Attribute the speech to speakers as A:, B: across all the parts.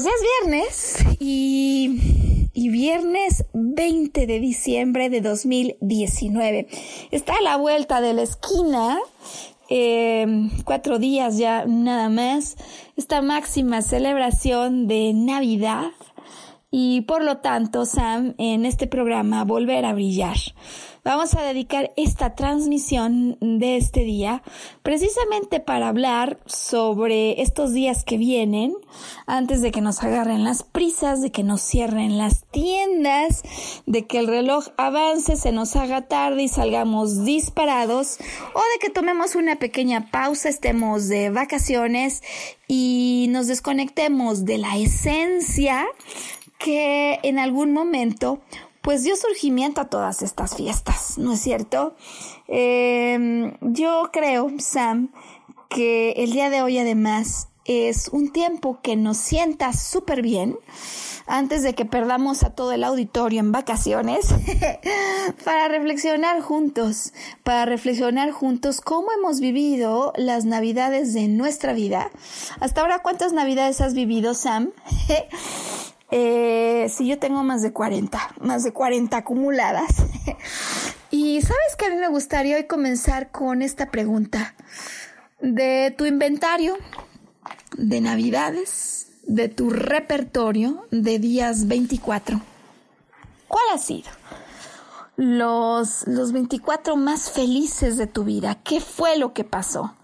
A: Pues es viernes y, viernes 20 de diciembre de 2019. Está a la vuelta de la esquina, eh, cuatro días ya nada más, esta máxima celebración de Navidad y por lo tanto, Sam, en este programa Volver a Brillar. Vamos a dedicar esta transmisión de este día precisamente para hablar sobre estos días que vienen, antes de que nos agarren las prisas, de que nos cierren las tiendas, de que el reloj avance, se nos haga tarde y salgamos disparados, o de que tomemos una pequeña pausa, estemos de vacaciones y nos desconectemos de la esencia que en algún momento pues dio surgimiento a todas estas fiestas, ¿no es cierto? Em, yo creo, Sam, que el día de hoy además es un tiempo que nos sienta súper bien antes de que perdamos a todo el auditorio en vacaciones para reflexionar juntos, para reflexionar juntos cómo hemos vivido las navidades de nuestra vida. Hasta ahora, ¿cuántas navidades has vivido, Sam? Eh, sí, yo tengo más de 40, más de 40 acumuladas. y sabes que a mí me gustaría hoy comenzar con esta pregunta. De tu inventario de navidades, de tu repertorio de días 24, ¿cuál ha sido? Los, los 24 más felices de tu vida. ¿Qué fue lo que pasó?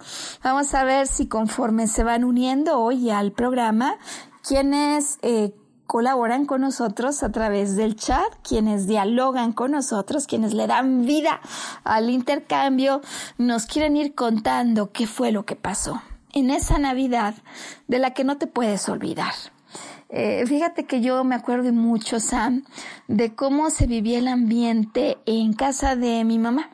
A: Vamos a ver si conforme se van uniendo hoy al programa, quienes eh, colaboran con nosotros a través del chat, quienes dialogan con nosotros, quienes le dan vida al intercambio, nos quieren ir contando qué fue lo que pasó en esa Navidad de la que no te puedes olvidar. Eh, fíjate que yo me acuerdo mucho, Sam, de cómo se vivía el ambiente en casa de mi mamá.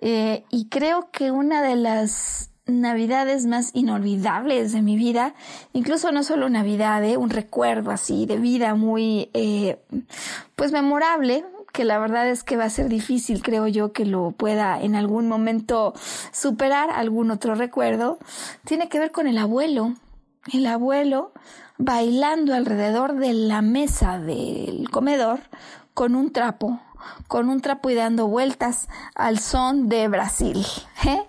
A: Eh, y creo que una de las navidades más inolvidables de mi vida, incluso no solo Navidad, ¿eh? un recuerdo así de vida muy, eh, pues memorable, que la verdad es que va a ser difícil, creo yo, que lo pueda en algún momento superar algún otro recuerdo, tiene que ver con el abuelo. El abuelo bailando alrededor de la mesa del comedor con un trapo con un trapo y dando vueltas al son de Brasil. ¿eh?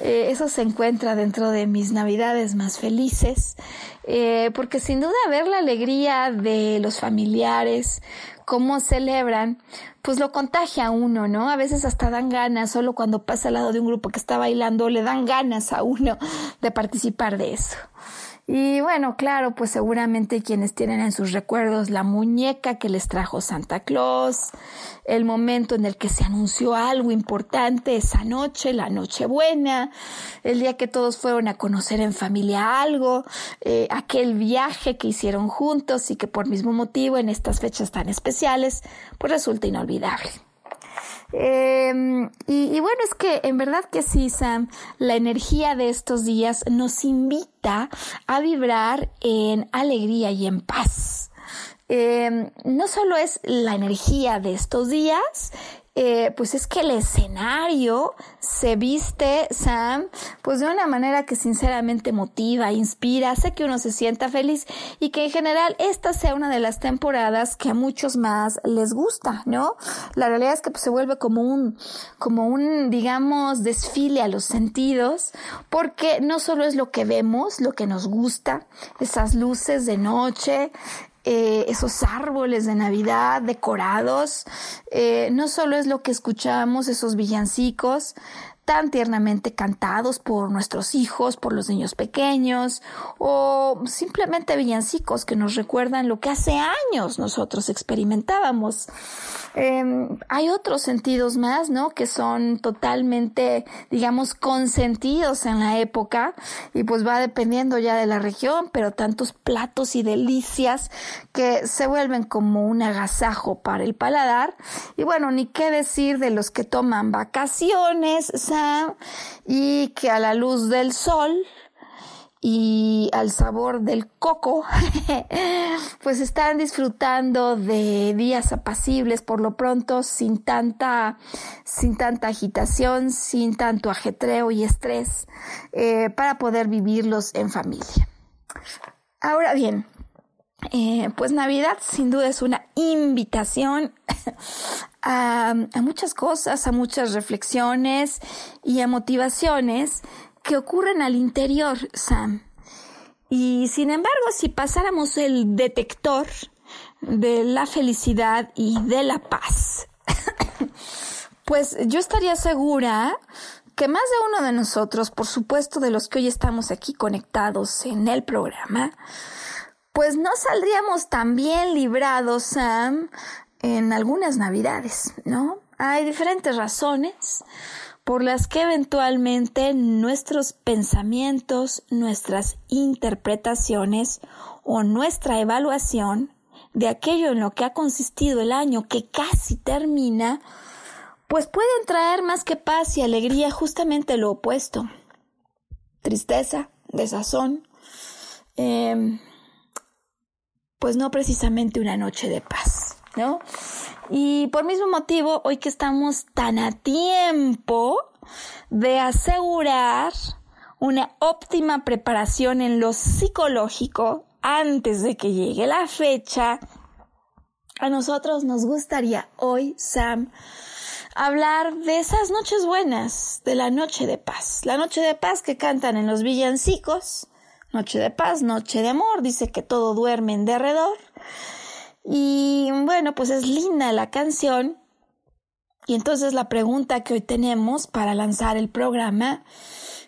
A: Eh, eso se encuentra dentro de mis navidades más felices, eh, porque sin duda ver la alegría de los familiares, cómo celebran, pues lo contagia a uno, ¿no? A veces hasta dan ganas, solo cuando pasa al lado de un grupo que está bailando, le dan ganas a uno de participar de eso. Y bueno, claro, pues seguramente quienes tienen en sus recuerdos la muñeca que les trajo Santa Claus, el momento en el que se anunció algo importante esa noche, la noche buena, el día que todos fueron a conocer en familia algo, eh, aquel viaje que hicieron juntos y que por mismo motivo en estas fechas tan especiales, pues resulta inolvidable. Em, y, bueno, es que en verdad que sí, Sam, la energía de estos días nos invita a vibrar en alegría y en paz. eh, no solo es la energía de estos días, eh, pues es que el escenario se viste, Sam, pues de una manera que sinceramente motiva, inspira, hace que uno se sienta feliz y que en general esta sea una de las temporadas que a muchos más les gusta, ¿no? La realidad es que pues, se vuelve como un, como un, digamos, desfile a los sentidos, porque no solo es lo que vemos, lo que nos gusta, esas luces de noche, eh, esos árboles de Navidad decorados. Eh, no solo es lo que escuchamos, esos villancicos, tan tiernamente cantados por nuestros hijos, por los niños pequeños, o simplemente villancicos que nos recuerdan lo que hace años nosotros experimentábamos. Em, hay otros sentidos más, ¿no? Que son totalmente, digamos, consentidos en la época y pues va dependiendo ya de la región, pero tantos platos y delicias que se vuelven como un agasajo para el paladar. Y bueno, ni qué decir de los que toman vacaciones, y que a la luz del sol y al sabor del coco, pues están disfrutando de días apacibles por lo pronto, sin tanta, sin tanta agitación, sin tanto ajetreo y estrés, eh, para poder vivirlos en familia. Ahora bien, eh, pues Navidad sin duda es una invitación a, muchas cosas, a muchas reflexiones y a motivaciones que ocurren al interior, Sam. Y sin embargo, si pasáramos el detector de la felicidad y de la paz, pues yo estaría segura que más de uno de nosotros, por supuesto de los que hoy estamos aquí conectados en el programa, pues no saldríamos tan bien librados, Sam, en algunas navidades, ¿no? Hay diferentes razones por las que eventualmente nuestros pensamientos, nuestras interpretaciones o nuestra evaluación de aquello en lo que ha consistido el año que casi termina, pues pueden traer más que paz y alegría justamente lo opuesto. Tristeza, desazón, eh, pues no precisamente una noche de paz, ¿no? Y por mismo motivo, hoy que estamos tan a tiempo de asegurar una óptima preparación en lo psicológico antes de que llegue la fecha, a nosotros nos gustaría hoy, Sam, hablar de esas noches buenas, de la noche de paz, la noche de paz que cantan en los villancicos, Noche de paz, noche de amor, dice que todo duerme en derredor. Y bueno, pues es linda la canción. Y entonces la pregunta que hoy tenemos para lanzar el programa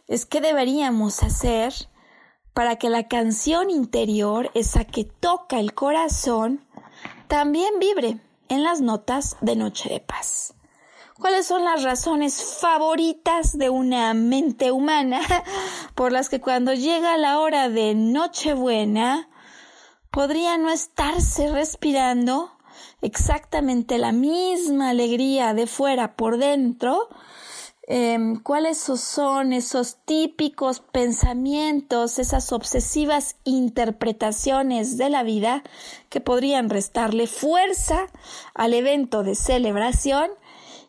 A: es qué deberíamos hacer para que la canción interior, esa que toca el corazón, también vibre en las notas de Noche de Paz. ¿Cuáles son las razones favoritas de una mente humana por las que cuando llega la hora de Nochebuena podría no estarse respirando exactamente la misma alegría de fuera por dentro? Em, ¿Cuáles son esos típicos pensamientos, esas obsesivas interpretaciones de la vida que podrían restarle fuerza al evento de celebración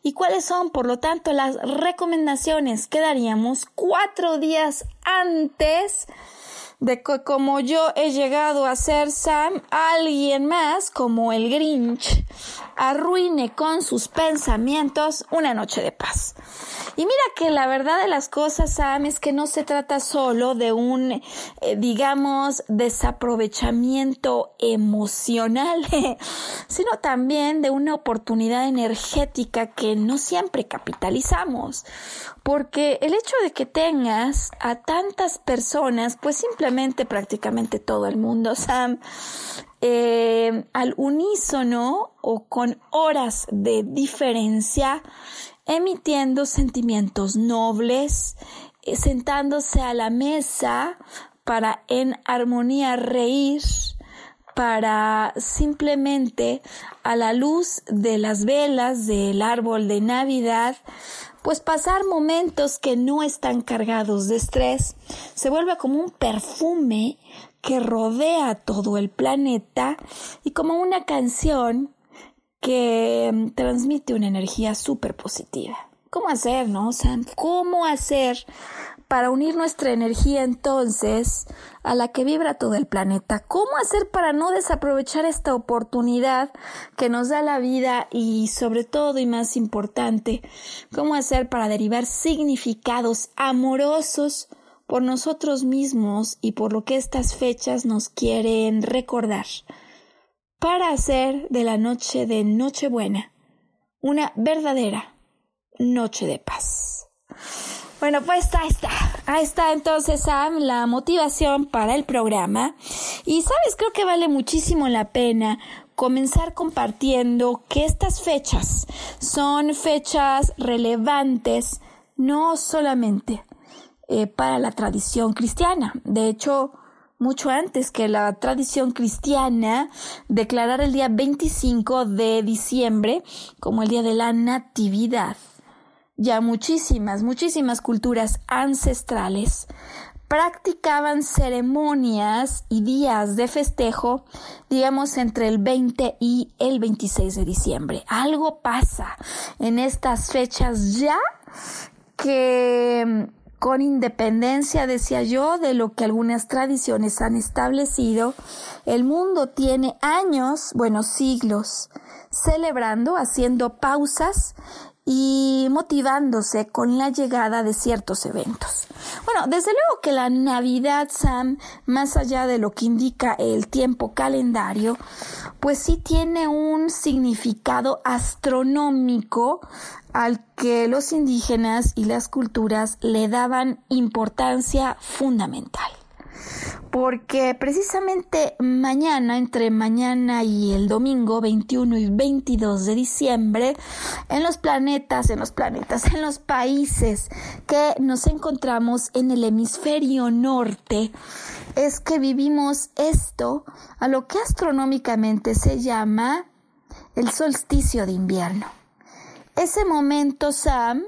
A: y cuáles son, por lo tanto, las recomendaciones que daríamos cuatro días antes de que como yo he llegado a ser Sam, alguien más, como el Grinch, arruine con sus pensamientos una noche de paz. Y mira que la verdad de las cosas, Sam, es que no se trata solo de un, eh, digamos, desaprovechamiento emocional, sino también de una oportunidad energética que no siempre capitalizamos. Porque el hecho de que tengas a tantas personas, pues simplemente prácticamente todo el mundo, Sam, eh, al unísono o con horas de diferencia, emitiendo sentimientos nobles, eh, sentándose a la mesa para en armonía reír, para simplemente a la luz de las velas del árbol de Navidad, pues pasar momentos que no están cargados de estrés se vuelve como un perfume que rodea todo el planeta y como una canción que mm, transmite una energía súper positiva. ¿Cómo hacer, no, Sam? ¿Cómo hacer para unir nuestra energía entonces a la que vibra todo el planeta? ¿Cómo hacer para no desaprovechar esta oportunidad que nos da la vida y sobre todo y más importante, cómo hacer para derivar significados amorosos por nosotros mismos y por lo que estas fechas nos quieren recordar? Para hacer de la noche de Nochebuena una verdadera noche de paz. Bueno, pues ahí está. Ahí está entonces, Sam, la motivación para el programa. Y sabes, creo que vale muchísimo la pena comenzar compartiendo que estas fechas son fechas relevantes no solamente eh, para la tradición cristiana. De hecho, mucho antes que la tradición cristiana declarar el día 25 de diciembre como el día de la Natividad ya muchísimas, muchísimas culturas ancestrales practicaban ceremonias y días de festejo, digamos, entre el 20 y el 26 de diciembre. Algo pasa en estas fechas ya que con independencia, decía yo, de lo que algunas tradiciones han establecido, el mundo tiene años, bueno, siglos, celebrando, haciendo pausas y motivándose con la llegada de ciertos eventos. Bueno, desde luego que la Navidad, Sam, más allá de lo que indica el tiempo calendario, pues sí tiene un significado astronómico al que los indígenas y las culturas le daban importancia fundamental porque precisamente mañana, entre mañana y el domingo 21 y 22 de diciembre, en los planetas, en los planetas, en los países que nos encontramos en el hemisferio norte, es que vivimos esto a lo que astronómicamente se llama el solsticio de invierno. Ese momento, Sam,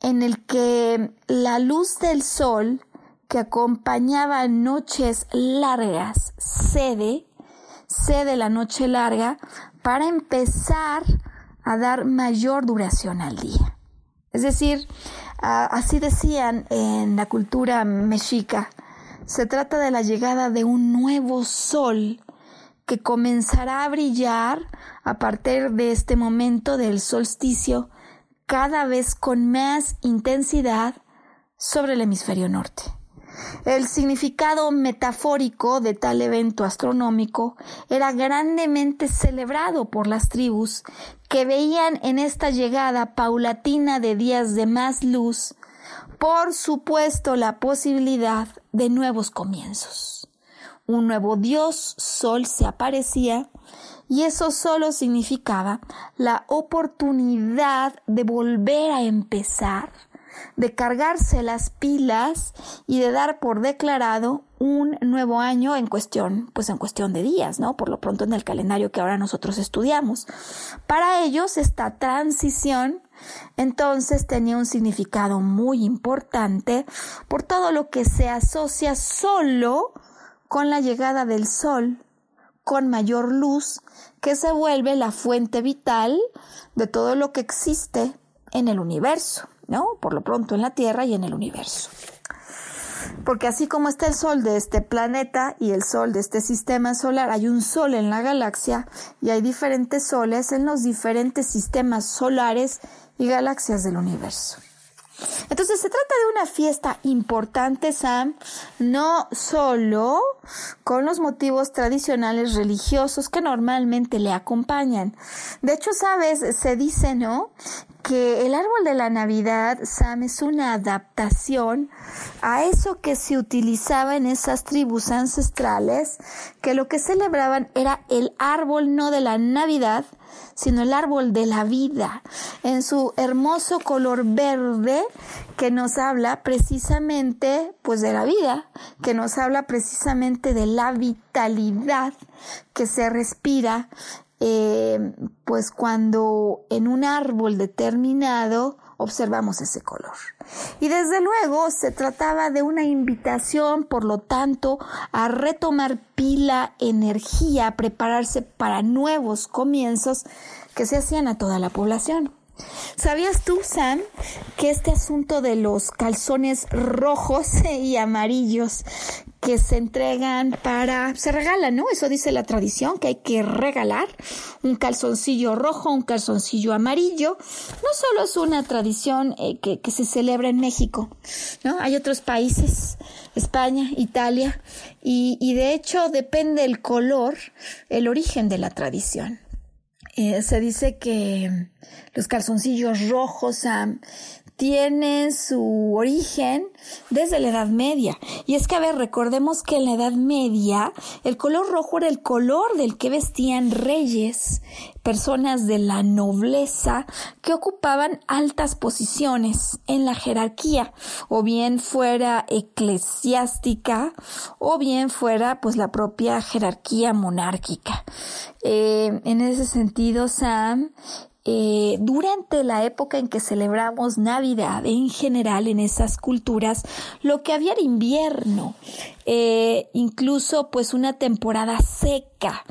A: en el que la luz del sol que acompañaba noches largas, cede, cede la noche larga para empezar a dar mayor duración al día. Es decir, así decían en la cultura mexica, se trata de la llegada de un nuevo sol que comenzará a brillar a partir de este momento del solsticio cada vez con más intensidad sobre el hemisferio norte. El significado metafórico de tal evento astronómico era grandemente celebrado por las tribus que veían en esta llegada paulatina de días de más luz, por supuesto, la posibilidad de nuevos comienzos. Un nuevo dios sol se aparecía y eso solo significaba la oportunidad de volver a empezar de cargarse las pilas y de dar por declarado un nuevo año en cuestión, pues en cuestión de días, ¿no? Por lo pronto en el calendario que ahora nosotros estudiamos. Para ellos esta transición entonces tenía un significado muy importante por todo lo que se asocia solo con la llegada del sol, con mayor luz, que se vuelve la fuente vital de todo lo que existe en el universo. ¿No? Por lo pronto en la Tierra y en el universo. Porque así como está el Sol de este planeta y el Sol de este sistema solar, hay un Sol en la galaxia y hay diferentes soles en los diferentes sistemas solares y galaxias del universo. Entonces se trata de una fiesta importante, Sam, no solo con los motivos tradicionales religiosos que normalmente le acompañan. De hecho, sabes, se dice, ¿no? que el árbol de la Navidad, Sam, es una adaptación a eso que se utilizaba en esas tribus ancestrales, que lo que celebraban era el árbol no de la Navidad, sino el árbol de la vida, en su hermoso color verde que nos habla precisamente pues de la vida, que nos habla precisamente de la vitalidad que se respira eh, pues cuando en un árbol determinado observamos ese color. Y desde luego se trataba de una invitación, por lo tanto, a retomar pila, energía, a prepararse para nuevos comienzos que se hacían a toda la población. ¿Sabías tú, Sam, que este asunto de los calzones rojos y amarillos que se entregan para, se regalan, ¿no? Eso dice la tradición, que hay que regalar un calzoncillo rojo, un calzoncillo amarillo. No solo es una tradición eh, que, que, se celebra en México, ¿no? Hay otros países, España, Italia, y, y de hecho depende el color, el origen de la tradición. Eh, se dice que los calzoncillos rojos tienen su origen desde la Edad Media. Y es que, a ver, recordemos que en la Edad Media el color rojo era el color del que vestían reyes, personas de la nobleza que ocupaban altas posiciones en la jerarquía, o bien fuera eclesiástica, o bien fuera pues la propia jerarquía monárquica. Eh, en ese sentido, Sam, eh, durante la época en que celebramos Navidad, en general en esas culturas, lo que había era invierno, eh, incluso pues una temporada seca,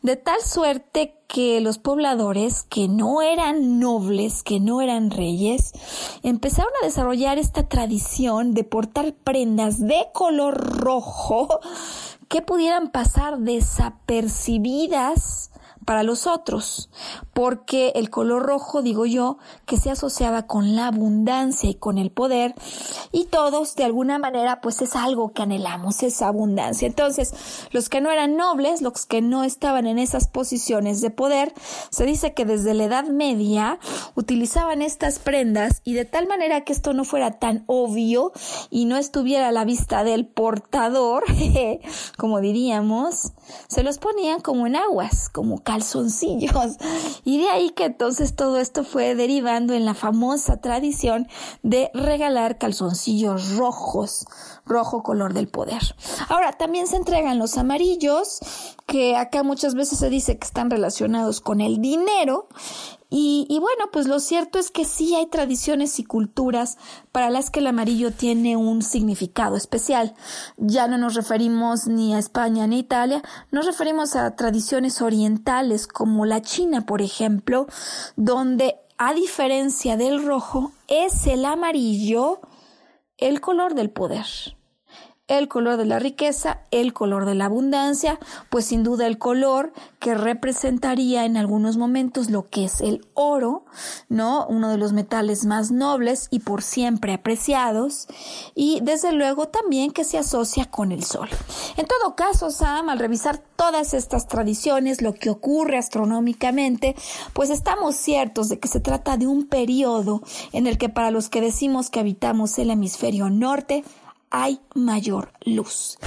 A: de tal suerte que los pobladores que no eran nobles, que no eran reyes, empezaron a desarrollar esta tradición de portar prendas de color rojo que pudieran pasar desapercibidas para los otros, porque el color rojo, digo yo, que se asociaba con la abundancia y con el poder, y todos de alguna manera pues es algo que anhelamos, esa abundancia. Entonces, los que no eran nobles, los que no estaban en esas posiciones de poder, se dice que desde la Edad Media utilizaban estas prendas y de tal manera que esto no fuera tan obvio y no estuviera a la vista del portador, como diríamos, se los ponían como en aguas, como calzoncillos. Y de ahí que entonces todo esto fue derivando en la famosa tradición de regalar calzoncillos rojos, rojo color del poder. Ahora, también se entregan los amarillos, que acá muchas veces se dice que están relacionados con el dinero y, y, bueno, pues lo cierto es que sí hay tradiciones y culturas para las que el amarillo tiene un significado especial. Ya no nos referimos ni a España ni a Italia, nos referimos a tradiciones orientales como la China, por ejemplo, donde a diferencia del rojo es el amarillo el color del poder el color de la riqueza, el color de la abundancia, pues sin duda el color que representaría en algunos momentos lo que es el oro, ¿no? Uno de los metales más nobles y por siempre apreciados, y desde luego también que se asocia con el sol. En todo caso, Sam, al revisar todas estas tradiciones, lo que ocurre astronómicamente, pues estamos ciertos de que se trata de un periodo en el que para los que decimos que habitamos el hemisferio norte, hay mayor luz.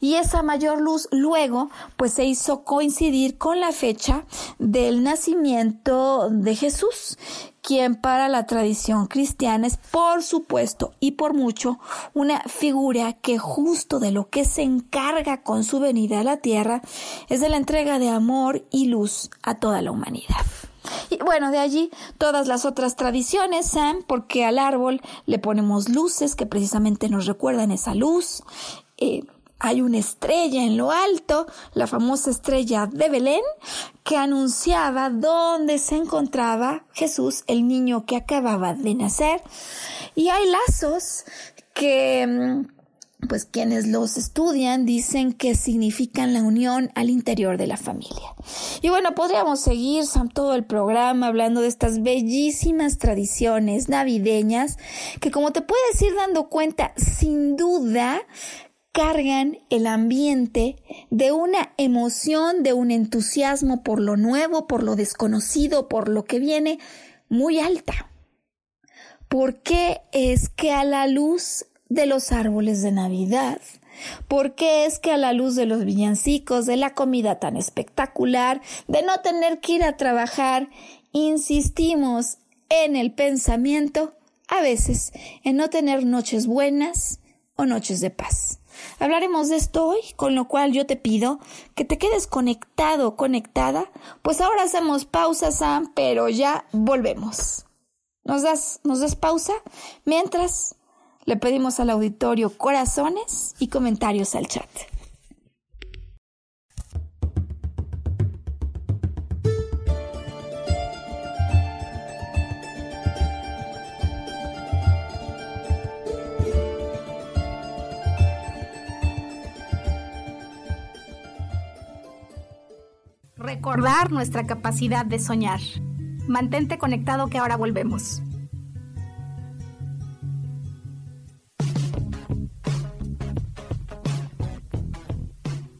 A: Y esa mayor luz luego pues se hizo coincidir con la fecha del nacimiento de Jesús, quien para la tradición cristiana es por supuesto y por mucho una figura que justo de lo que se encarga con su venida a la tierra es de la entrega de amor y luz a toda la humanidad. Y bueno, de allí todas las otras tradiciones, porque al árbol le ponemos luces que precisamente nos recuerdan esa luz. Eh, hay una estrella en lo alto, la famosa estrella de Belén, que anunciaba dónde se encontraba Jesús, el niño que acababa de nacer. Y hay lazos que mm, pues quienes los estudian dicen que significan la unión al interior de la familia. Y bueno, podríamos seguir todo el programa hablando de estas bellísimas tradiciones navideñas que como te puedes ir dando cuenta, sin duda cargan el ambiente de una emoción, de un entusiasmo por lo nuevo, por lo desconocido, por lo que viene muy alta. ¿Por qué es que a la luz de los árboles de Navidad. ¿Por qué es que a la luz de los villancicos, de la comida tan espectacular, de no tener que ir a trabajar, insistimos en el pensamiento, a veces en no tener noches buenas o noches de paz? Hablaremos de esto hoy, con lo cual yo te pido que te quedes conectado conectada, pues ahora hacemos pausa, Sam, pero ya volvemos. ¿Nos das, nos das pausa? Mientras le pedimos al auditorio corazones y comentarios al chat.
B: Recordar nuestra capacidad de soñar. Mantente conectado que ahora volvemos.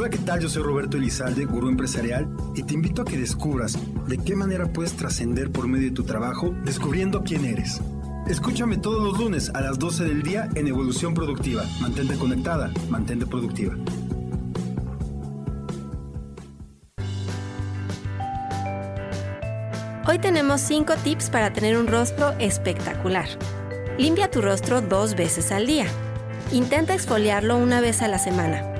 C: Hola, ¿qué tal? Yo soy Roberto Elizalde, gurú empresarial, y te invito a que descubras de qué manera puedes trascender por medio de tu trabajo descubriendo quién eres. Escúchame todos los lunes a las 12 del día en Evolución Productiva. Mantente conectada, mantente productiva.
D: Hoy tenemos 5 tips para tener un rostro espectacular. Limpia tu rostro dos veces al día. Intenta exfoliarlo una vez a la semana.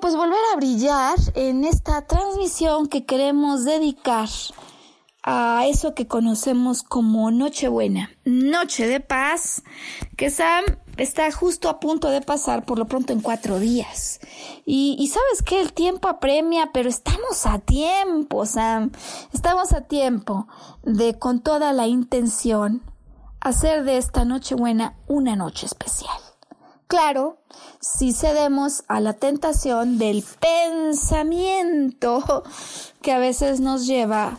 A: Pues volver a brillar en esta transmisión que queremos dedicar a eso que conocemos como Nochebuena, Noche de Paz, que Sam está justo a punto de pasar por lo pronto en cuatro días. Y, y sabes que el tiempo apremia, pero estamos a tiempo, Sam, estamos a tiempo de con toda la intención hacer de esta Nochebuena una noche especial. Claro, si cedemos a la tentación del pensamiento que a veces nos lleva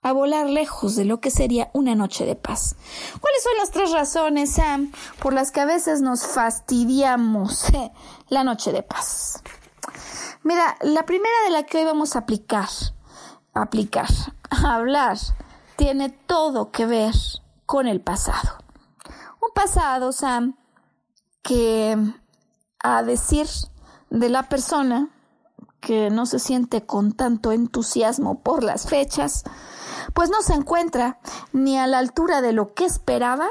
A: a volar lejos de lo que sería una noche de paz. ¿Cuáles son las tres razones, Sam, por las que a veces nos fastidiamos la noche de paz? Mira, la primera de la que hoy vamos a aplicar, aplicar, hablar, tiene todo que ver con el pasado. Un pasado, Sam, que a decir de la persona que no se siente con tanto entusiasmo por las fechas, pues no se encuentra ni a la altura de lo que esperaba,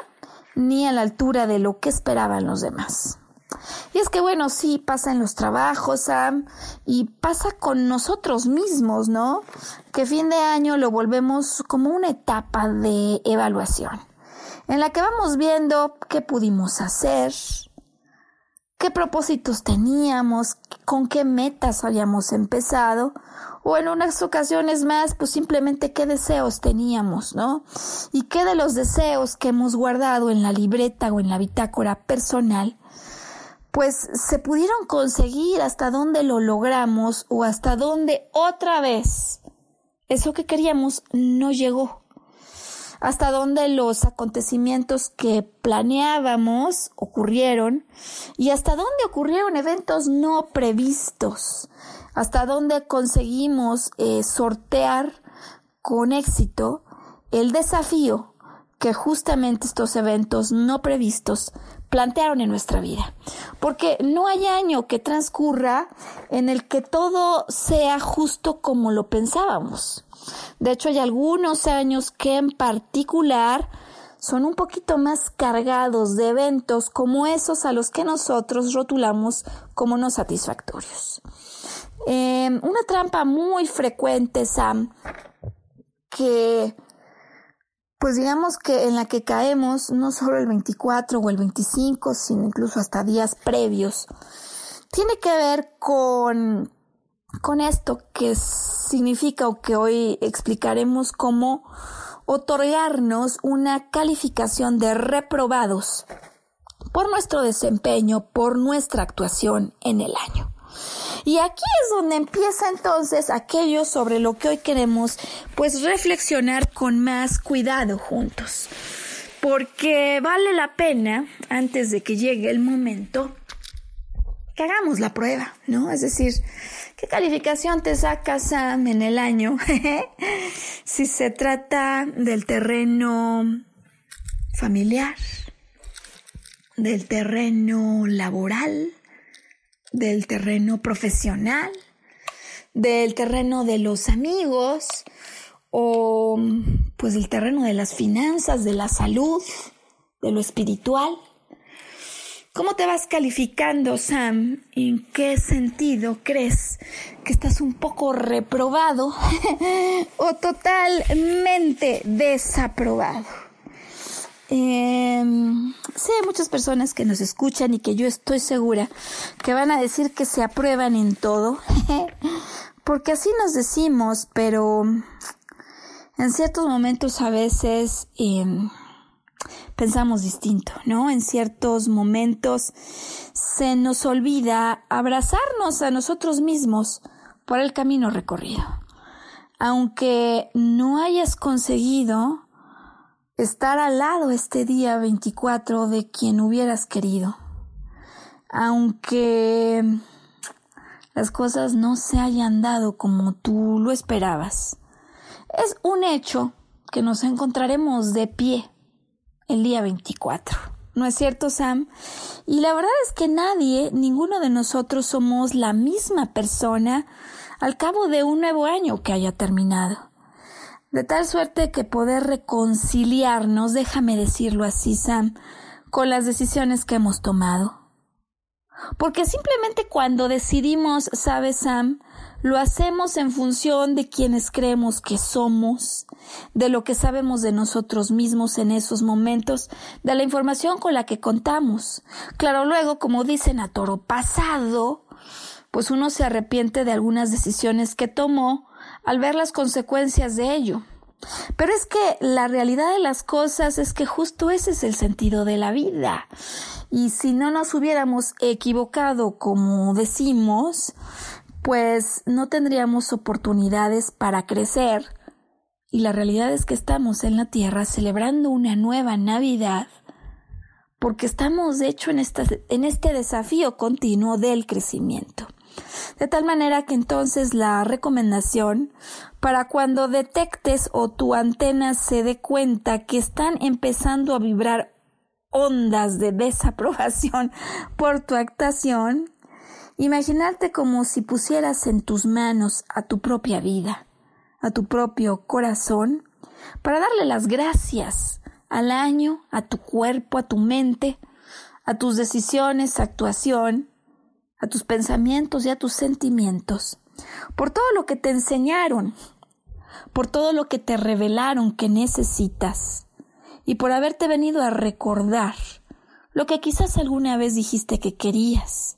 A: ni a la altura de lo que esperaban los demás. Y es que bueno, sí, pasa en los trabajos, Sam, y pasa con nosotros mismos, ¿no? Que fin de año lo volvemos como una etapa de evaluación, en la que vamos viendo qué pudimos hacer, qué propósitos teníamos, con qué metas habíamos empezado, o en unas ocasiones más, pues simplemente qué deseos teníamos, ¿no? Y qué de los deseos que hemos guardado en la libreta o en la bitácora personal, pues se pudieron conseguir hasta dónde lo logramos o hasta dónde otra vez eso que queríamos no llegó hasta dónde los acontecimientos que planeábamos ocurrieron y hasta dónde ocurrieron eventos no previstos, hasta dónde conseguimos eh, sortear con éxito el desafío que justamente estos eventos no previstos plantearon en nuestra vida. Porque no hay año que transcurra en el que todo sea justo como lo pensábamos. De hecho, hay algunos años que en particular son un poquito más cargados de eventos como esos a los que nosotros rotulamos como no satisfactorios. Em, una trampa muy frecuente, Sam, que pues digamos que en la que caemos no solo el 24 o el 25, sino incluso hasta días previos, tiene que ver con, con esto que significa o que hoy explicaremos como otorgarnos una calificación de reprobados por nuestro desempeño, por nuestra actuación en el año. Y aquí es donde empieza entonces aquello sobre lo que hoy queremos pues reflexionar con más cuidado juntos. Porque vale la pena, antes de que llegue el momento, que hagamos la prueba, ¿no? Es decir, ¿Qué calificación te saca Sam en el año? si se trata del terreno familiar, del terreno laboral, del terreno profesional, del terreno de los amigos o pues del terreno de las finanzas, de la salud, de lo espiritual. ¿Cómo te vas calificando, Sam? ¿En qué sentido crees que estás un poco reprobado o totalmente desaprobado? Em, sí, hay muchas personas que nos escuchan y que yo estoy segura que van a decir que se aprueban en todo, porque así nos decimos, pero en ciertos momentos a veces... Em, pensamos distinto, ¿no? En ciertos momentos se nos olvida abrazarnos a nosotros mismos por el camino recorrido. Aunque no hayas conseguido estar al lado este día 24 de quien hubieras querido, aunque las cosas no se hayan dado como tú lo esperabas, es un hecho que nos encontraremos de pie el día 24. ¿No es cierto, Sam? Y la verdad es que nadie, ninguno de nosotros somos la misma persona al cabo de un nuevo año que haya terminado. De tal suerte que poder reconciliarnos, déjame decirlo así, Sam, con las decisiones que hemos tomado. Porque simplemente cuando decidimos, sabes, Sam, lo hacemos en función de quienes creemos que somos, de lo que sabemos de nosotros mismos en esos momentos, de la información con la que contamos. Claro, luego, como dicen a toro pasado, pues uno se arrepiente de algunas decisiones que tomó al ver las consecuencias de ello. Pero es que la realidad de las cosas es que justo ese es el sentido de la vida. Y si no nos hubiéramos equivocado como decimos, pues no tendríamos oportunidades para crecer. Y la realidad es que estamos en la Tierra celebrando una nueva Navidad porque estamos de hecho en, en este desafío continuo del crecimiento. De tal manera que entonces la recomendación para cuando detectes o tu antena se dé cuenta que están empezando a vibrar ondas de desaprobación por tu actuación, Imaginarte como si pusieras en tus manos a tu propia vida, a tu propio corazón, para darle las gracias al año, a tu cuerpo, a tu mente, a tus decisiones, actuación, a tus pensamientos y a tus sentimientos, por todo lo que te enseñaron, por todo lo que te revelaron que necesitas y por haberte venido a recordar lo que quizás alguna vez dijiste que querías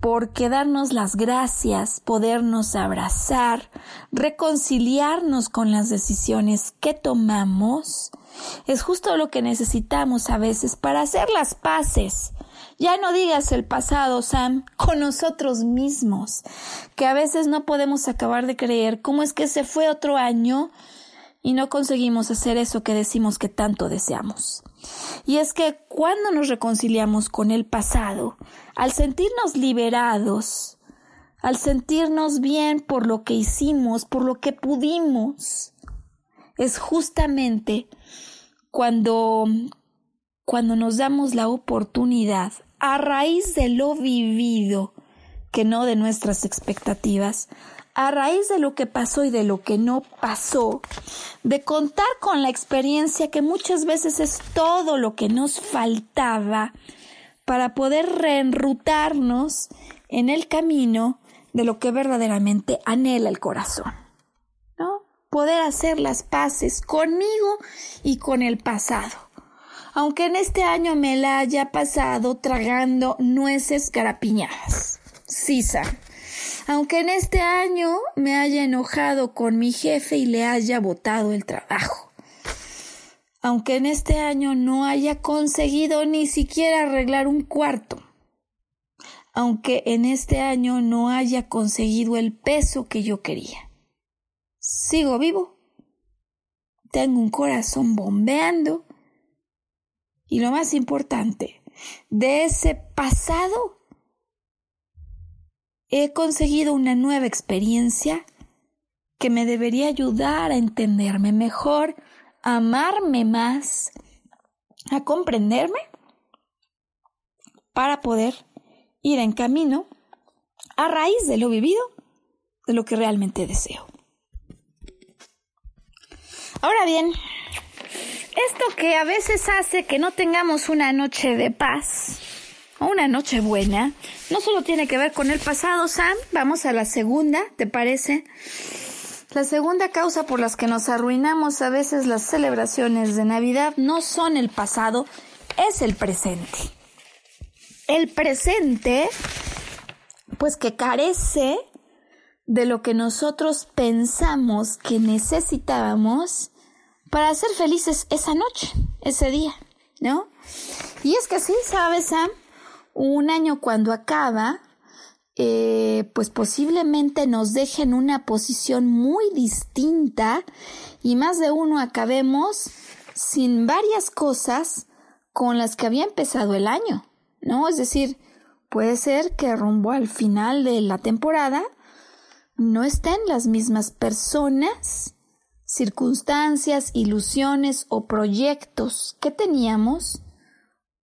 A: porque darnos las gracias, podernos abrazar, reconciliarnos con las decisiones que tomamos, es justo lo que necesitamos a veces para hacer las paces. Ya no digas el pasado, Sam, con nosotros mismos, que a veces no podemos acabar de creer cómo es que se fue otro año y no conseguimos hacer eso que decimos que tanto deseamos. Y es que cuando nos reconciliamos con el pasado, al sentirnos liberados, al sentirnos bien por lo que hicimos, por lo que pudimos, es justamente cuando, cuando nos damos la oportunidad, a raíz de lo vivido, que no de nuestras expectativas, a raíz de lo que pasó y de lo que no pasó, de contar con la experiencia que muchas veces es todo lo que nos faltaba para poder reenrutarnos en el camino de lo que verdaderamente anhela el corazón. ¿No? Poder hacer las paces conmigo y con el pasado. Aunque en este año me la haya pasado tragando nueces garapiñadas. Sisa. Aunque en este año me haya enojado con mi jefe y le haya botado el trabajo. Aunque en este año no haya conseguido ni siquiera arreglar un cuarto aunque en este año no haya conseguido el peso que yo quería. Sigo vivo. Tengo un corazón bombeando. Y lo más importante, de ese pasado he conseguido una nueva experiencia que me debería ayudar a entenderme mejor, a amarme más, a comprenderme para poder ir en camino a raíz de lo vivido, de lo que realmente deseo. Ahora bien, esto que a veces hace que no tengamos una noche de paz o una noche buena, no solo tiene que ver con el pasado, Sam, vamos a la segunda, ¿te parece? La segunda causa por las que nos arruinamos a veces las celebraciones de Navidad no son el pasado, es el presente el presente, pues que carece de lo que nosotros pensamos que necesitábamos para ser felices esa noche, ese día, ¿no? Y es que sí, sabes, Sam, un año cuando acaba, eh, pues posiblemente nos deje en una posición muy distinta y más de uno acabemos sin varias cosas con las que había empezado el año. ¿no? Es decir, puede ser que rumbo al final de la temporada no estén las mismas personas, circunstancias, ilusiones o proyectos que teníamos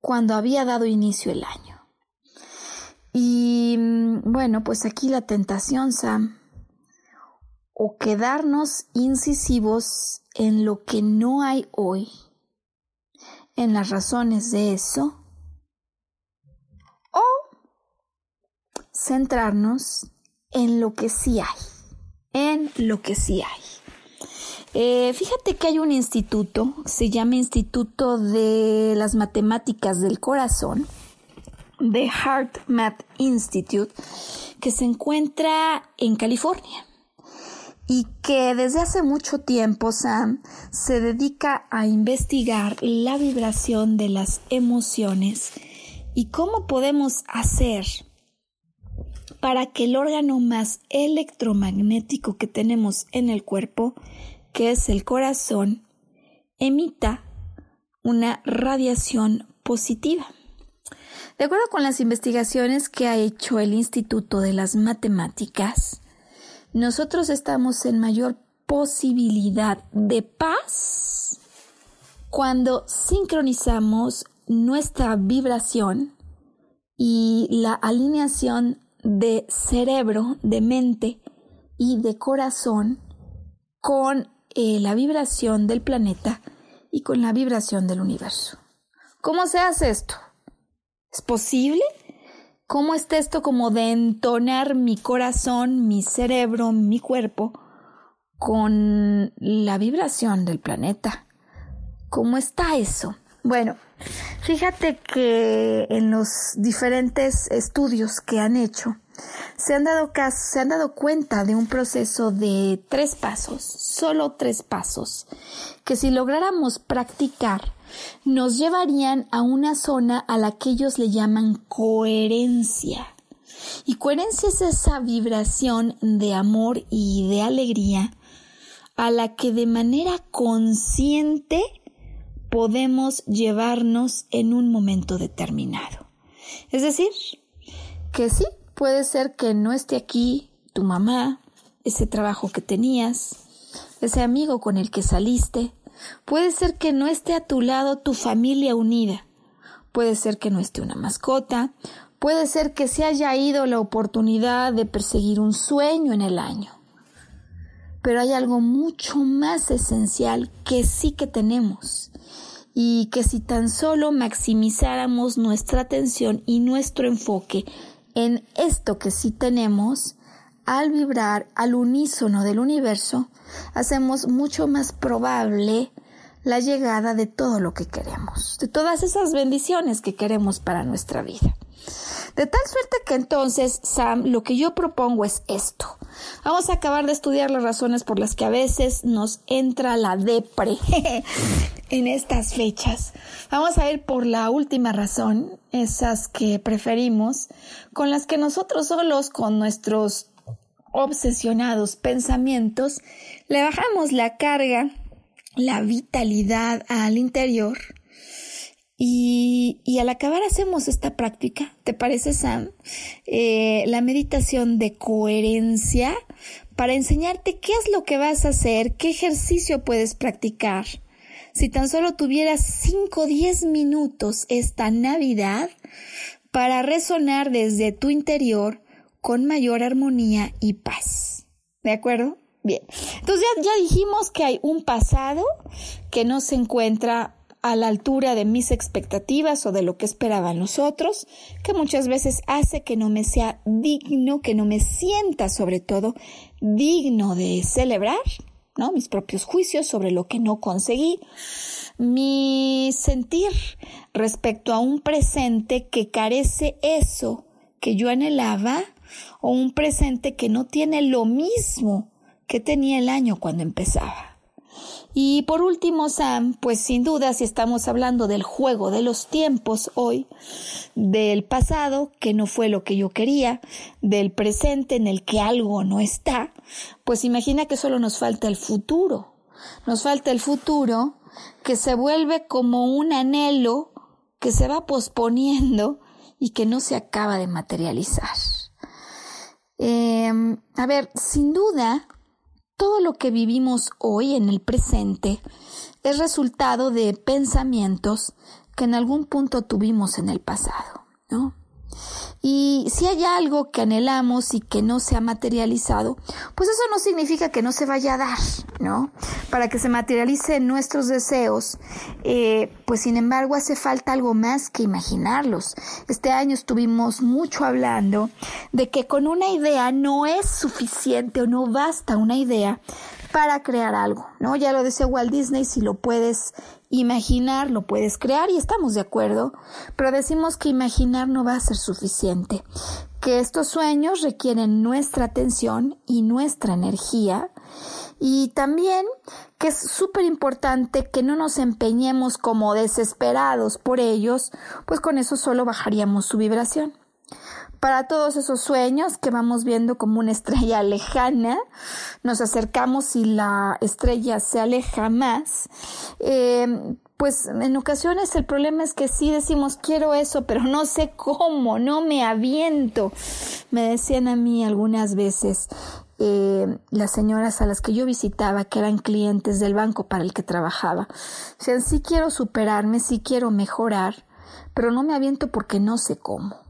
A: cuando había dado inicio el año. Y bueno, pues aquí la tentación, Sam, o quedarnos incisivos en lo que no hay hoy, en las razones de eso, centrarnos en lo que sí hay, en lo que sí hay. Eh, fíjate que hay un instituto, se llama Instituto de las Matemáticas del Corazón, The Heart Math Institute, que se encuentra en California. Y que desde hace mucho tiempo, Sam, se dedica a investigar la vibración de las emociones y cómo podemos hacer para que el órgano más electromagnético que tenemos en el cuerpo, que es el corazón, emita una radiación positiva. De acuerdo con las investigaciones que ha hecho el Instituto de las Matemáticas, nosotros estamos en mayor posibilidad de paz cuando sincronizamos nuestra vibración y la alineación de cerebro, de mente y de corazón con eh, la vibración del planeta y con la vibración del universo. ¿Cómo se hace esto? ¿Es posible? ¿Cómo está esto como de entonar mi corazón, mi cerebro, mi cuerpo con la vibración del planeta? ¿Cómo está eso? Bueno, fíjate que en los diferentes estudios que han hecho, se han dado caso, se han dado cuenta de un proceso de tres pasos, solo tres pasos, que si lográramos practicar, nos llevarían a una zona a la que ellos le llaman coherencia. Y coherencia es esa vibración de amor y de alegría a la que de manera consciente podemos llevarnos en un momento determinado. Es decir, que sí, puede ser que no esté aquí tu mamá, ese trabajo que tenías, ese amigo con el que saliste, Puede ser que no esté a tu lado tu familia unida. Puede ser que no esté una mascota. Puede ser que se haya ido la oportunidad de perseguir un sueño en el año. Pero hay algo mucho más esencial que sí que tenemos y que si tan solo maximizáramos nuestra atención y nuestro enfoque en esto que sí tenemos, al vibrar al unísono del universo, hacemos mucho más probable la llegada de todo lo que queremos, de todas esas bendiciones que queremos para nuestra vida. De tal suerte que entonces, Sam, lo que yo propongo es esto. Vamos a acabar de estudiar las razones por las que a veces nos entra la depre en estas fechas. Vamos a ir por la última razón, esas que preferimos, con las que nosotros solos, con nuestros obsesionados pensamientos, le bajamos la carga, la vitalidad al interior y, al acabar hacemos esta práctica, ¿te parece Sam? Eh, la meditación de coherencia para enseñarte qué es lo que vas a hacer, qué ejercicio puedes practicar. Si tan solo tuvieras 5 o 10 minutos esta Navidad para resonar desde tu interior con mayor armonía y paz. ¿De acuerdo? Bien. Entonces ya, ya dijimos que hay un pasado que no se encuentra a la altura de mis expectativas o de lo que esperaban los otros, que muchas veces hace que no me sea digno, que no me sienta sobre todo digno de celebrar, ¿no? Mis propios juicios sobre lo que no conseguí, mi sentir respecto a un presente que carece eso que yo anhelaba o un presente que no tiene lo mismo que tenía el año cuando empezaba. Y por último, Sam, pues sin duda si estamos hablando del juego de los tiempos hoy, del pasado, que no fue lo que yo quería, del presente en el que algo no está, pues imagina que solo nos falta el futuro. Nos falta el futuro que se vuelve como un anhelo que se va posponiendo y que no se acaba de materializar. Em, a ver, sin duda, todo lo que vivimos hoy en el presente es resultado de pensamientos que en algún punto tuvimos en el pasado, ¿no? Y si hay algo que anhelamos y que no se ha materializado, pues eso no significa que no se vaya a dar, ¿no? Para que se materialicen nuestros deseos, eh, pues sin embargo hace falta algo más que imaginarlos. Este año estuvimos mucho hablando de que con una idea no es suficiente o no basta una idea para crear algo, ¿no? Ya lo decía Walt Disney, si lo puedes imaginar, lo puedes crear y estamos de acuerdo, pero decimos que imaginar no va a ser suficiente, que estos sueños requieren nuestra atención y nuestra energía y también que es súper importante que no nos empeñemos como desesperados por ellos, pues con eso solo bajaríamos su vibración para todos esos sueños que vamos viendo como una estrella lejana, nos acercamos y la estrella se aleja más. Eh, pues en ocasiones el problema es que sí decimos quiero eso, pero no sé cómo, no me aviento. Me decían a mí algunas veces eh, las señoras a las que yo visitaba, que eran clientes del banco para el que trabajaba, decían sí quiero superarme, sí quiero mejorar, pero no me aviento porque no sé cómo.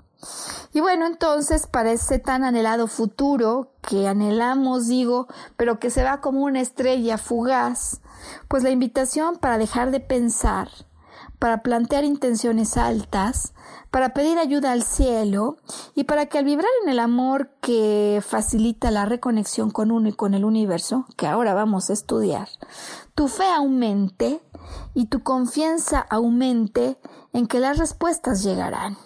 A: Y bueno, entonces para ese tan anhelado futuro que anhelamos, digo, pero que se va como una estrella fugaz, pues la invitación para dejar de pensar, para plantear intenciones altas, para pedir ayuda al cielo y para que al vibrar en el amor que facilita la reconexión con uno y con el universo, que ahora vamos a estudiar, tu fe aumente y tu confianza aumente en que las respuestas llegarán.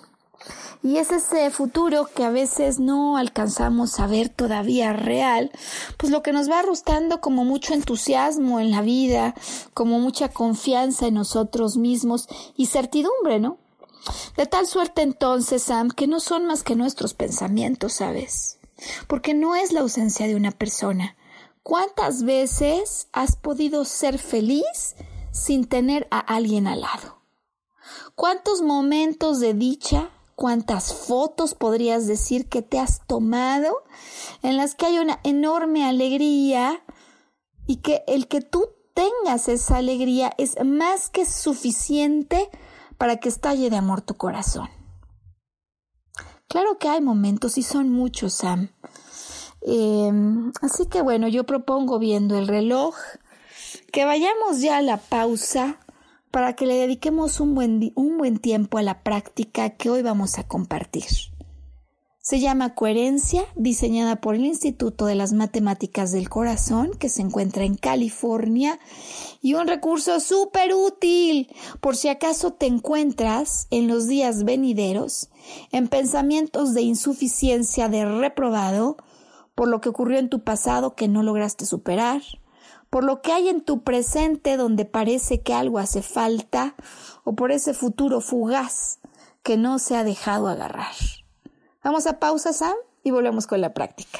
A: Y es ese futuro que a veces no alcanzamos a ver todavía real, pues lo que nos va arrustando como mucho entusiasmo en la vida, como mucha confianza en nosotros mismos y certidumbre, ¿no? De tal suerte entonces, Sam, que no son más que nuestros pensamientos, ¿sabes? Porque no es la ausencia de una persona. ¿Cuántas veces has podido ser feliz sin tener a alguien al lado? ¿Cuántos momentos de dicha cuántas fotos podrías decir que te has tomado en las que hay una enorme alegría y que el que tú tengas esa alegría es más que suficiente para que estalle de amor tu corazón. Claro que hay momentos y son muchos, Sam. Em, así que bueno, yo propongo viendo el reloj que vayamos ya a la pausa para que le dediquemos un buen, un buen tiempo a la práctica que hoy vamos a compartir. Se llama Coherencia, diseñada por el Instituto de las Matemáticas del Corazón, que se encuentra en California, y un recurso súper útil por si acaso te encuentras en los días venideros en pensamientos de insuficiencia, de reprobado, por lo que ocurrió en tu pasado que no lograste superar, por lo que hay en tu presente donde parece que algo hace falta, o por ese futuro fugaz que no se ha dejado agarrar. Vamos a pausa, Sam, y volvemos con la práctica.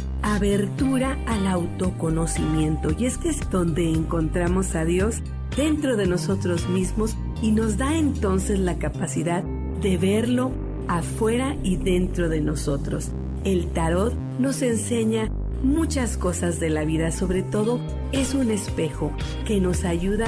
E: abertura al autoconocimiento. Y es que es donde encontramos a Dios dentro de nosotros mismos y nos da entonces la capacidad de verlo afuera y dentro de nosotros. El tarot nos enseña muchas cosas de la vida, sobre todo es un espejo que nos ayuda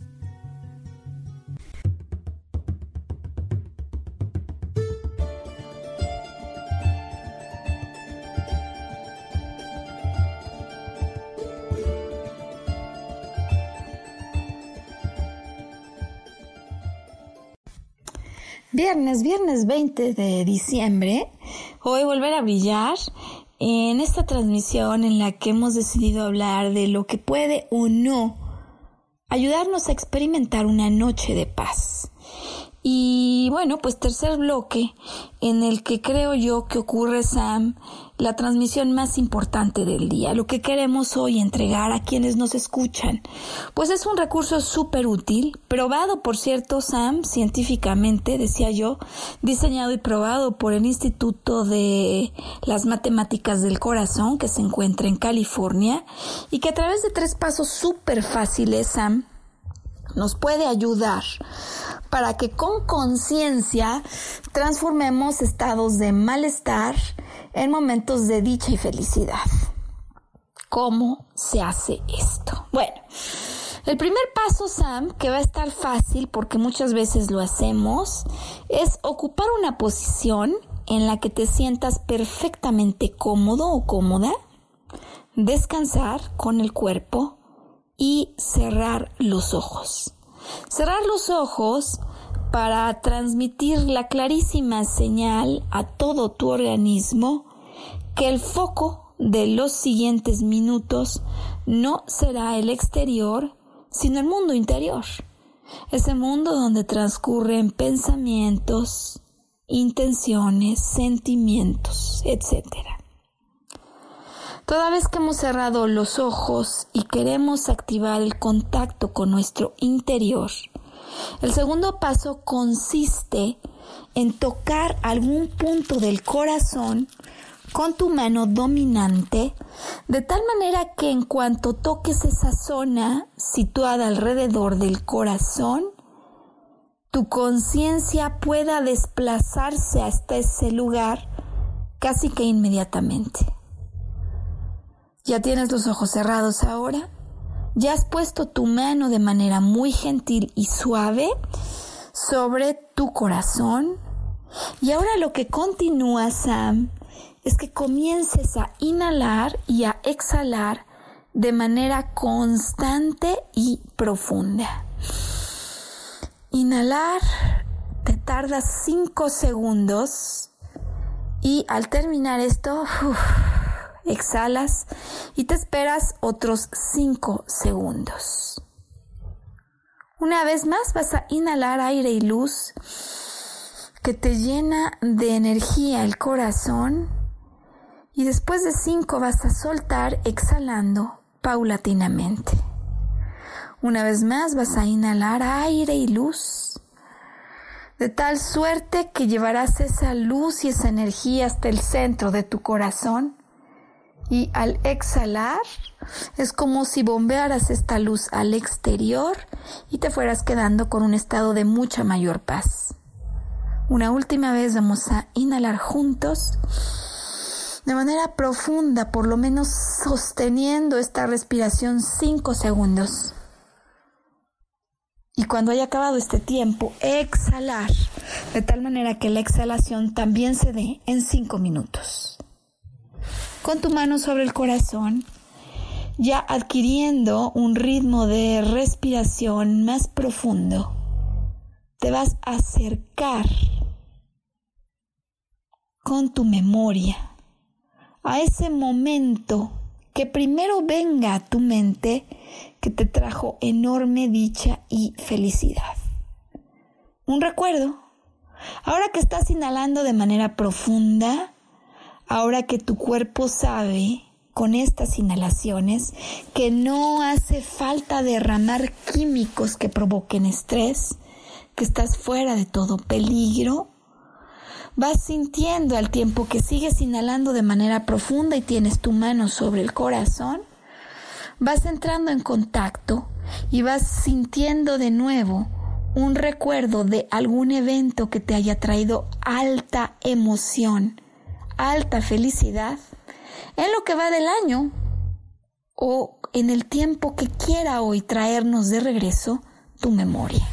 A: Viernes, viernes 20 de diciembre, hoy volver a brillar en esta transmisión en la que hemos decidido hablar de lo que puede o no ayudarnos a experimentar una noche de paz. Y bueno, pues tercer bloque en el que creo yo que ocurre, Sam, la transmisión más importante del día, lo que queremos hoy entregar a quienes nos escuchan. Pues es un recurso súper útil, probado por cierto, Sam, científicamente, decía yo, diseñado y probado por el Instituto de las Matemáticas del Corazón que se encuentra en California y que a través de tres pasos súper fáciles, Sam, nos puede ayudar para que con conciencia transformemos estados de malestar en momentos de dicha y felicidad. ¿Cómo se hace esto? Bueno, el primer paso, Sam, que va a estar fácil porque muchas veces lo hacemos, es ocupar una posición en la que te sientas perfectamente cómodo o cómoda, descansar con el cuerpo y cerrar los ojos. Cerrar los ojos para transmitir la clarísima señal a todo tu organismo que el foco de los siguientes minutos no será el exterior, sino el mundo interior. Ese mundo donde transcurren pensamientos, intenciones, sentimientos, etc. Toda vez que hemos cerrado los ojos y queremos activar el contacto con nuestro interior, el segundo paso consiste en tocar algún punto del corazón con tu mano dominante, de tal manera que en cuanto toques esa zona situada alrededor del corazón, tu conciencia pueda desplazarse hasta ese lugar casi que inmediatamente. ¿Ya tienes los ojos cerrados ahora? ¿Ya has puesto tu mano de manera muy gentil y suave sobre tu corazón? Y ahora lo que continúa, Sam, es que comiences a inhalar y a exhalar de manera constante y profunda. Inhalar te tarda 5 segundos y al terminar esto, exhalas y te esperas otros 5 segundos. Una vez más vas a inhalar aire y luz que te llena de energía el corazón y después de 5 vas a soltar exhalando paulatinamente. Una vez más vas a inhalar aire y luz de tal suerte que llevarás esa luz y esa energía hasta el centro de tu corazón y al exhalar es como si bombearas esta luz al exterior y te fueras quedando con un estado de mucha mayor paz. Una última vez vamos a inhalar juntos de manera profunda, por lo menos sosteniendo esta respiración 5 segundos. Y cuando haya acabado este tiempo, exhalar de tal manera que la exhalación también se dé en 5 minutos con tu mano sobre el corazón, ya adquiriendo un ritmo de respiración más profundo, te vas a acercar con tu memoria a ese momento que primero venga a tu mente que te trajo enorme dicha y felicidad. Un recuerdo. Ahora que estás inhalando de manera profunda, ahora que tu cuerpo sabe con estas inhalaciones que no hace falta derramar químicos que provoquen estrés, que estás fuera de todo peligro, vas sintiendo al tiempo que sigues inhalando de manera profunda y tienes tu mano sobre el corazón, vas entrando en contacto y vas sintiendo de nuevo un recuerdo de algún evento que te haya traído alta emoción alta felicidad en lo que va del año o en el tiempo que quiera hoy traernos de regreso tu memoria.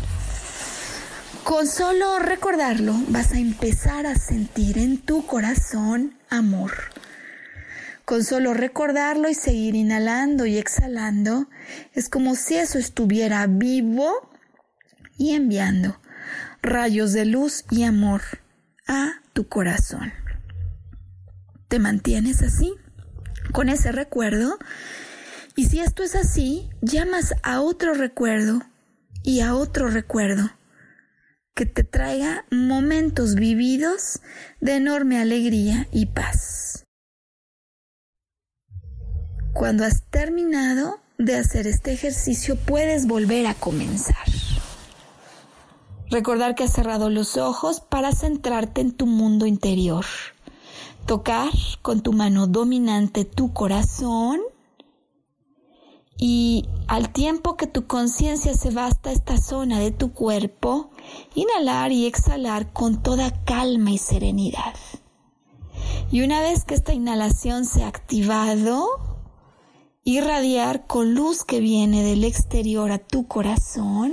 A: Con solo recordarlo vas a empezar a sentir en tu corazón amor. Con solo recordarlo y seguir inhalando y exhalando, es como si eso estuviera vivo y enviando rayos de luz y amor a tu corazón. ¿Te mantienes así? Con ese recuerdo. Y si esto es así, llamas a otro recuerdo y a otro recuerdo que te traiga momentos vividos de enorme alegría y paz. Cuando has terminado de hacer este ejercicio, puedes volver a comenzar. Recordar que has cerrado los ojos para centrarte en tu mundo interior. Tocar con tu mano dominante tu corazón y al tiempo que tu conciencia se va hasta esta zona de tu cuerpo, inhalar y exhalar con toda calma y serenidad. Y una vez que esta inhalación se ha activado, irradiar con luz que viene del exterior a tu corazón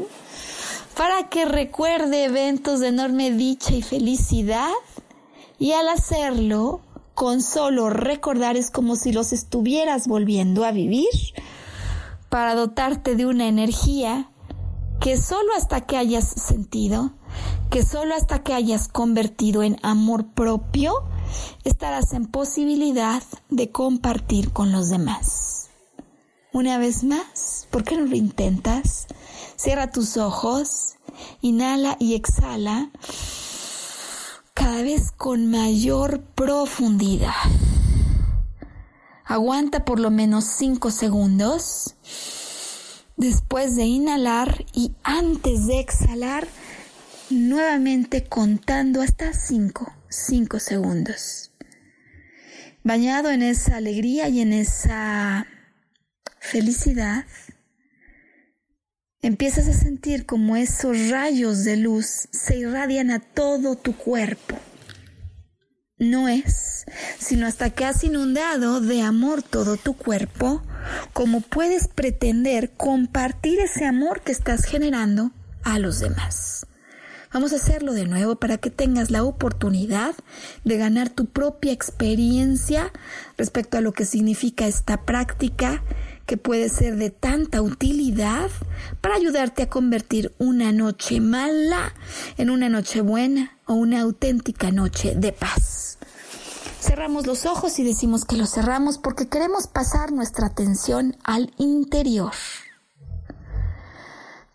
A: para que recuerde eventos de enorme dicha y felicidad y al hacerlo con solo recordar es como si los estuvieras volviendo a vivir para dotarte de una energía que solo hasta que hayas sentido, que solo hasta que hayas convertido en amor propio, estarás en posibilidad de compartir con los demás. Una vez más, ¿por qué no lo intentas? Cierra tus ojos, inhala y exhala cada vez con mayor profundidad. Aguanta por lo menos 5 segundos. Después de inhalar y antes de exhalar, nuevamente contando hasta 5, 5 segundos. Bañado en esa alegría y en esa felicidad, empiezas a sentir como esos rayos de luz se irradian a todo tu cuerpo. No es sino hasta que has inundado de amor todo tu cuerpo, como puedes pretender compartir ese amor que estás generando a los demás. Vamos a hacerlo de nuevo para que tengas la oportunidad de ganar tu propia experiencia respecto a lo que significa esta práctica que puede ser de tanta utilidad para ayudarte a convertir una noche mala en una noche buena o una auténtica noche de paz. Cerramos los ojos y decimos que los cerramos porque queremos pasar nuestra atención al interior.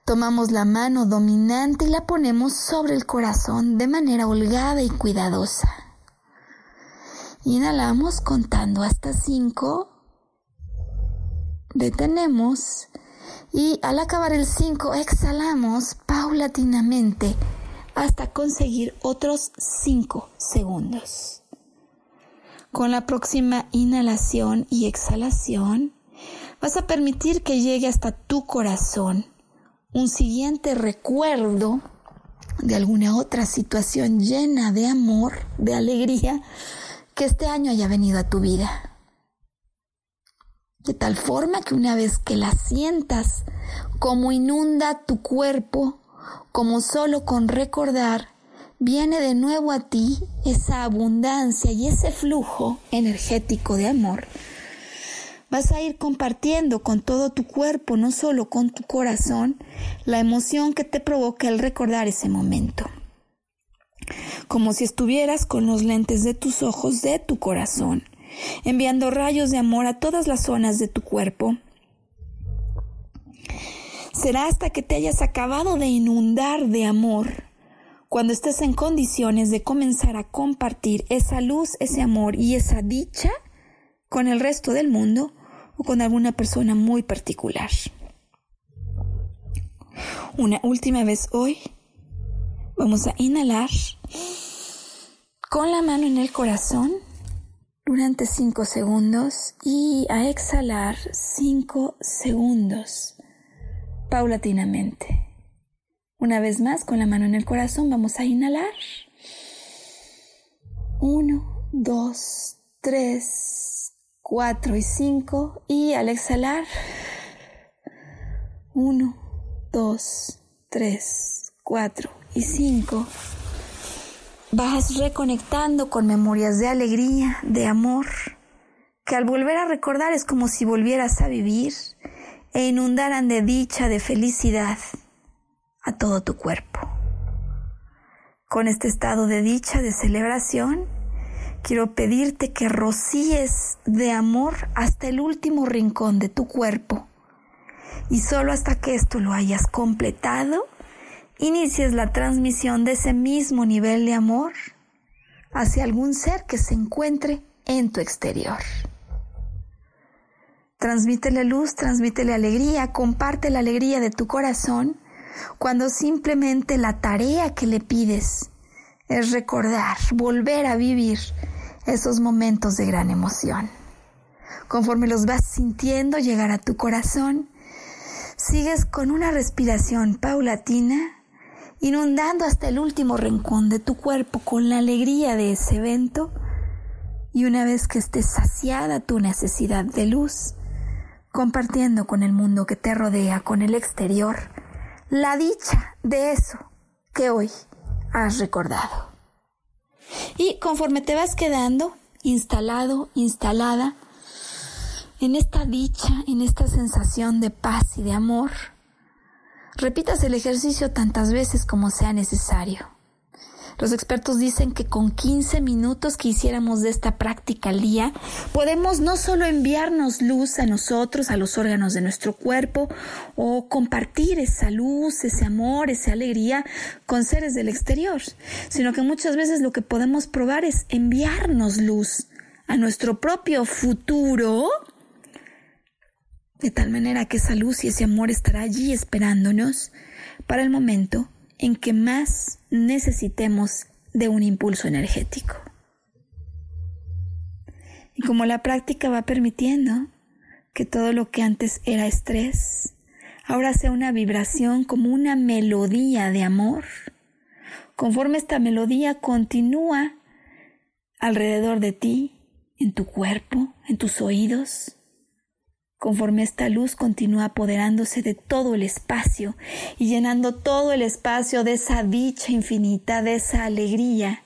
A: Tomamos la mano dominante y la ponemos sobre el corazón de manera holgada y cuidadosa. Inhalamos contando hasta cinco. Detenemos y al acabar el 5 exhalamos paulatinamente hasta conseguir otros 5 segundos. Con la próxima inhalación y exhalación vas a permitir que llegue hasta tu corazón un siguiente recuerdo de alguna otra situación llena de amor, de alegría, que este año haya venido a tu vida. De tal forma que una vez que la sientas, como inunda tu cuerpo, como solo con recordar, viene de nuevo a ti esa abundancia y ese flujo energético de amor Vas a ir compartiendo con todo tu cuerpo, no solo con tu corazón, la emoción que te provoca el recordar ese momento. Como si estuvieras con los lentes de tus ojos de tu corazón, enviando rayos de amor a todas las zonas de tu cuerpo. Será hasta que te hayas acabado de inundar de amor cuando estés en condiciones de comenzar a compartir esa luz, ese amor y esa dicha con el resto del mundo o con alguna persona muy particular. Una última vez hoy vamos a inhalar con la mano en el corazón durante 5 segundos y a exhalar 5 segundos paulatinamente. Una vez más, con la mano en el corazón, vamos a inhalar. 1, 2, 3, 4 y 5 y al exhalar 1, 2, 3, 4 y 5 vas reconectando con memorias de alegría, de amor, que al volver a recordar es como si volvieras a vivir e inundaran de dicha, de felicidad a todo tu cuerpo. con este estado de dicha, de celebración, quiero pedirte que rocíes de amor hasta el último rincón de tu cuerpo. Y solo hasta que esto lo hayas completado, inicies la transmisión de ese mismo nivel de amor hacia algún ser que se encuentre en tu exterior. Transmítele luz, transmítele alegría, comparte la alegría de tu corazón cuando simplemente la tarea que le pides es recordar, volver a vivir esos momentos de gran emoción. Conforme los vas sintiendo llegar a tu corazón, sigues con una respiración paulatina inundando hasta el último rincón de tu cuerpo con la alegría de ese evento y una vez que estés saciada tu necesidad de luz, compartiendo con el mundo que te rodea, con el exterior, la dicha de eso que hoy has recordado. Y conforme te vas quedando instalado, instalada en esta dicha, en esta sensación de paz y de amor, Repitas el ejercicio tantas veces como sea necesario. Los expertos dicen que con 15 minutos que hiciéramos de esta práctica al día, podemos no solo enviarnos luz a nosotros, a los órganos de nuestro cuerpo, o compartir esa luz, ese amor, esa alegría con seres del exterior, sino que muchas veces lo que podemos probar es enviarnos luz a nuestro propio futuro de tal manera que esa luz y ese amor estará allí esperándonos para el momento en que más necesitemos de un impulso energético. Y como la práctica va permitiendo que todo lo que antes era estrés, ahora sea una vibración como una melodía de amor, conforme esta melodía continúa alrededor de ti, en tu cuerpo, en tus oídos, conforme esta luz continúa apoderándose de todo el espacio y llenando todo el espacio de esa dicha infinita, de esa alegría.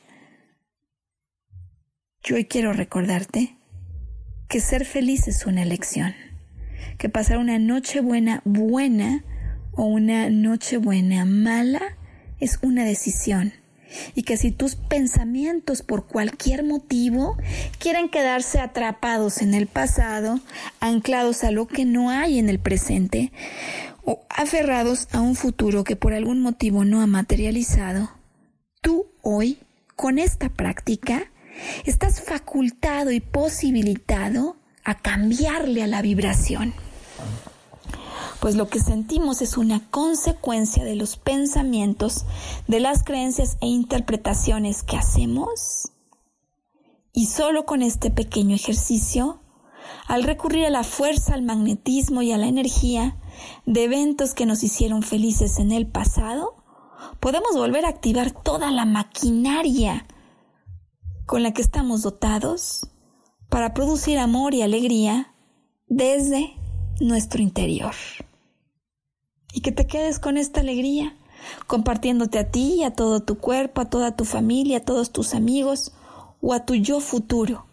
A: Yo hoy quiero recordarte que ser feliz es una elección, que pasar una noche buena buena o una noche buena mala es una decisión y que si tus pensamientos por cualquier motivo quieren quedarse atrapados en el pasado, anclados a lo que no hay en el presente o aferrados a un futuro que por algún motivo no ha materializado, tú hoy, con esta práctica, estás facultado y posibilitado a cambiarle a la vibración pues lo que sentimos es una consecuencia de los pensamientos, de las creencias e interpretaciones que hacemos. Y solo con este pequeño ejercicio, al recurrir a la fuerza, al magnetismo y a la energía de eventos que nos hicieron felices en el pasado, podemos volver a activar toda la maquinaria con la que estamos dotados para producir amor y alegría desde nuestro interior y que te quedes con esta alegría, compartiéndote a ti, a todo tu cuerpo, a toda tu familia, a todos tus amigos o a tu yo futuro.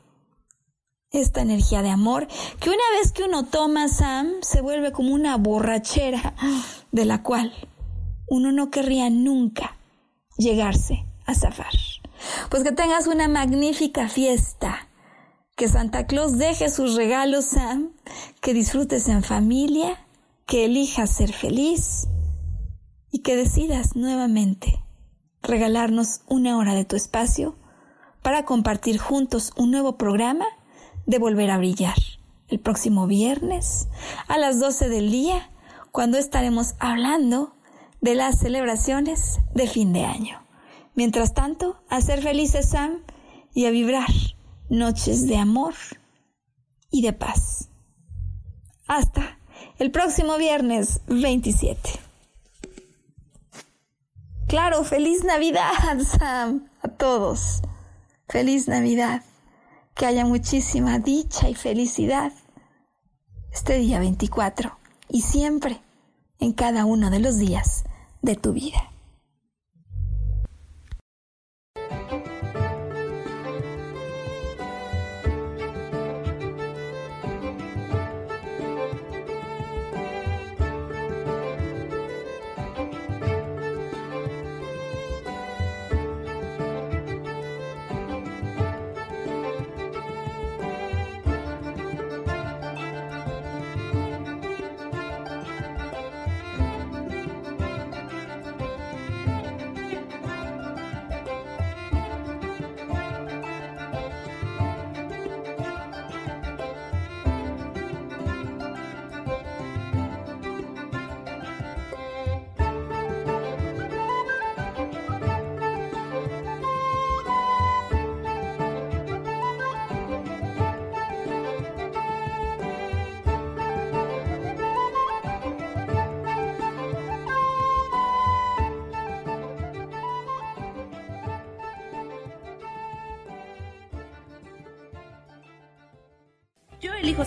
A: Esta energía de amor que una vez que uno toma, Sam, se vuelve como una borrachera de la cual uno no querría nunca llegarse a zafar. Pues que tengas una magnífica fiesta. Que Santa Claus deje sus regalos, Sam. Que disfrutes en familia que elijas ser feliz y que decidas nuevamente regalarnos una hora de tu espacio para compartir juntos un nuevo programa de Volver a Brillar el próximo viernes a las 12 del día cuando estaremos hablando de las celebraciones de fin de año. Mientras tanto, a ser felices Sam y a vibrar noches de amor y de paz. Hasta el próximo viernes 27. Claro, feliz Navidad, Sam, a todos. Feliz Navidad. Que haya muchísima dicha y felicidad este día 24 y siempre en cada uno de los días de tu vida.